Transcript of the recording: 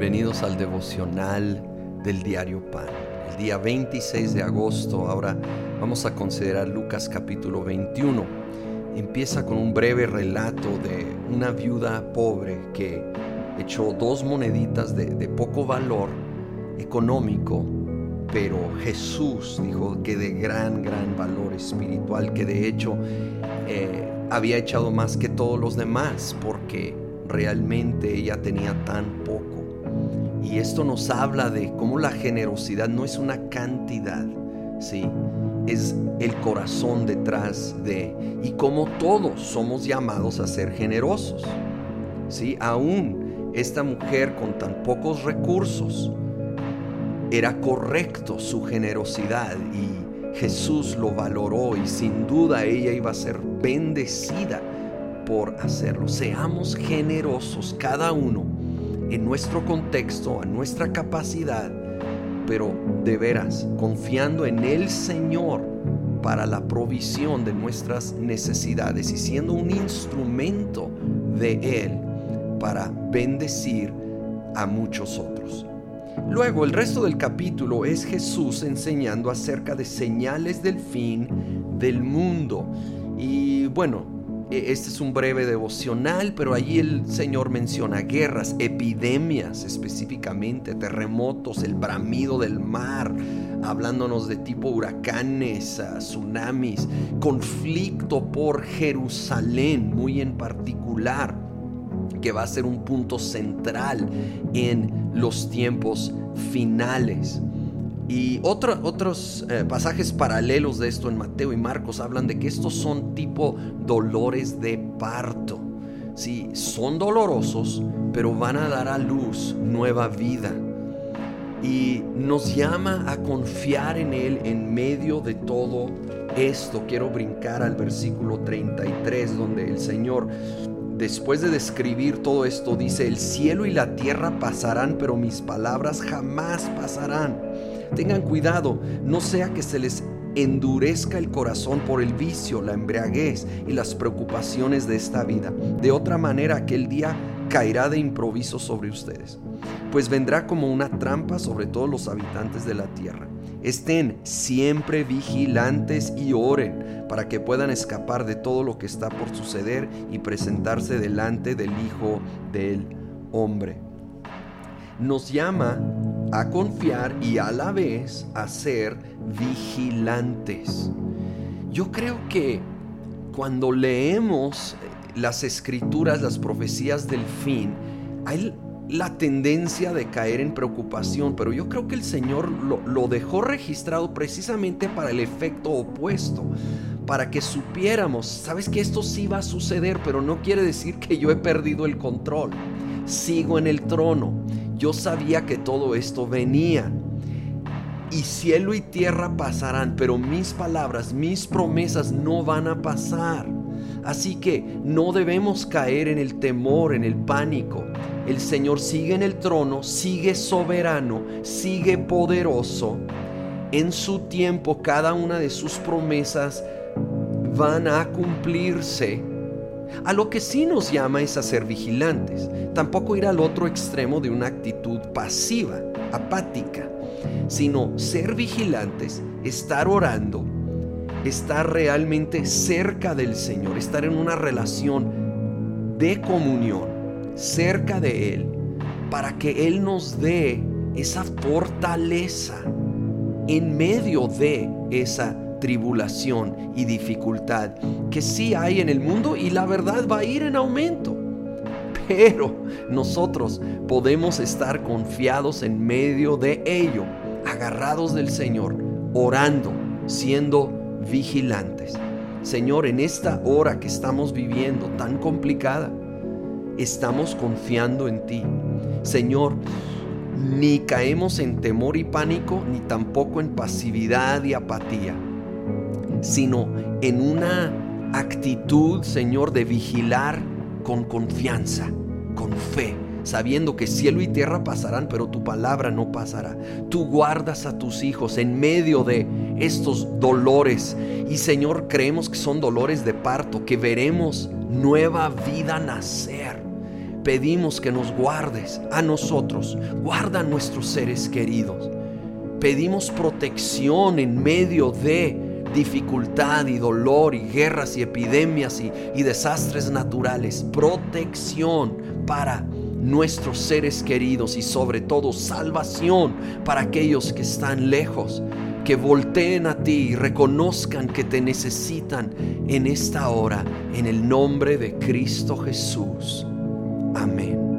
bienvenidos al devocional del diario Pan. El día 26 de agosto, ahora vamos a considerar Lucas capítulo 21. Empieza con un breve relato de una viuda pobre que echó dos moneditas de, poco valor económico, pero Jesús dijo que de gran, gran valor espiritual, que de hecho eh, había echado más que todos los demás, porque realmente ella tenía tan poco. Y esto nos habla de cómo la generosidad no es una cantidad, ¿sí? Es el corazón detrás de y cómo todos somos llamados a ser generosos. ¿Sí? Aún esta mujer con tan pocos recursos era correcto su generosidad y Jesús lo valoró y sin duda ella iba a ser bendecida por hacerlo. Seamos generosos cada uno en nuestro contexto, a nuestra capacidad, pero de veras, confiando en el Señor para la provisión de nuestras necesidades y siendo un instrumento de Él para bendecir a muchos otros. Luego el resto del capítulo es Jesús enseñando acerca de señales del fin del mundo. Y bueno, este es un breve devocional, pero allí el Señor menciona guerras, epidemias específicamente, terremotos, el bramido del mar, hablándonos de tipo huracanes, ah, tsunamis, conflicto por Jerusalén, muy en particular, que va a ser un punto central en los tiempos finales. Y otros eh, pasajes paralelos de esto en Mateo y Marcos hablan de que estos son tipo dolores de parto. Sí, son dolorosos, pero van a dar a luz nueva vida. Y nos llama a confiar en Él en medio de todo esto. Quiero brincar al versículo 33, donde el Señor después de describir todo esto, dice, el cielo y la tierra pasarán, pero mis palabras jamás pasarán. Tengan cuidado, no sea que se les endurezca el corazón por el vicio, la embriaguez y las preocupaciones de esta vida. De otra manera, aquel día caerá de improviso sobre ustedes, pues vendrá como una trampa sobre todos los habitantes de la tierra. Estén siempre vigilantes y oren para que puedan escapar de todo lo que está por suceder y presentarse delante del Hijo del Hombre. Nos llama a confiar y a la vez a ser vigilantes. Yo creo que cuando leemos las escrituras, las profecías del fin, hay la tendencia de caer en preocupación, pero yo creo que el Señor lo, dejó registrado precisamente para el efecto opuesto, para que supiéramos, sabes que esto sí va a suceder, pero no quiere decir que yo he perdido el control. Sigo en el trono. Yo sabía que todo esto venía. Y cielo y tierra pasarán, pero mis palabras, mis promesas no van a pasar. Así que no debemos caer en el temor, en el pánico. El Señor sigue en el trono, sigue soberano, sigue poderoso. En su tiempo cada una de sus promesas van a cumplirse. A lo que sí nos llama es a ser vigilantes, tampoco ir al otro extremo de una actitud pasiva, apática, sino ser vigilantes, estar orando, estar realmente cerca del Señor, estar en una relación de comunión, cerca de Él, para que Él nos dé esa fortaleza en medio de esa tribulación y dificultad que sí hay en el mundo y la verdad va a ir en aumento. Pero nosotros podemos estar confiados en medio de ello, agarrados del Señor, orando, siendo vigilantes. Señor, en esta hora que estamos viviendo tan complicada, estamos confiando en ti. Señor, ni caemos en temor y pánico, ni tampoco en pasividad y apatía, sino en una actitud, Señor, de vigilar con confianza, con fe sabiendo que cielo y tierra pasarán, pero tu palabra no pasará. Tú guardas a tus hijos en medio de estos dolores. Y Señor, creemos que son dolores de parto, que veremos nueva vida nacer. pedimos que nos guardes a nosotros, guarda a nuestros seres queridos. Pedimos protección en medio de dificultad y dolor y guerras y epidemias y, y desastres naturales. Protección para nuestros seres queridos y sobre todo salvación para aquellos que están lejos, que volteen a ti y reconozcan que te necesitan en esta hora, en el nombre de Cristo Jesús. Amén.